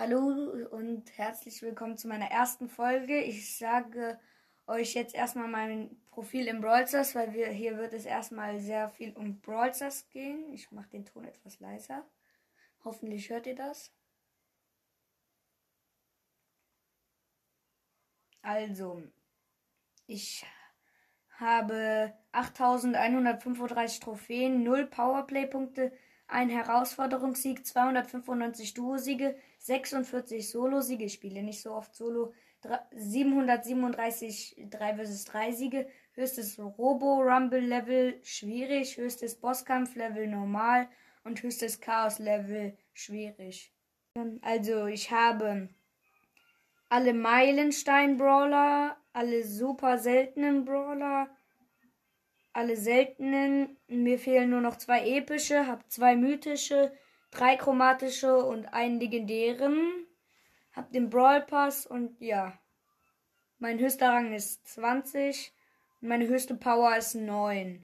Hallo und herzlich willkommen zu meiner ersten Folge. Ich sage euch jetzt erstmal mein Profil im Brawl weil wir, hier wird es erstmal sehr viel um Brawl gehen. Ich mache den Ton etwas leiser. Hoffentlich hört ihr das. Also, ich habe 8135 Trophäen, 0 Powerplay-Punkte, ein Herausforderungssieg, 295 Duo-Siege, 46 Solo-Siege. Ich spiele nicht so oft Solo. 737 3 vs 3 Siege. Höchstes Robo-Rumble-Level schwierig. Höchstes Bosskampf-Level normal. Und höchstes Chaos-Level schwierig. Also ich habe alle Meilenstein-Brawler, alle super seltenen Brawler, alle seltenen. Mir fehlen nur noch zwei epische, hab zwei mythische, drei chromatische und einen legendären. Hab den Brawl Pass und ja. Mein höchster Rang ist 20 und meine höchste Power ist 9.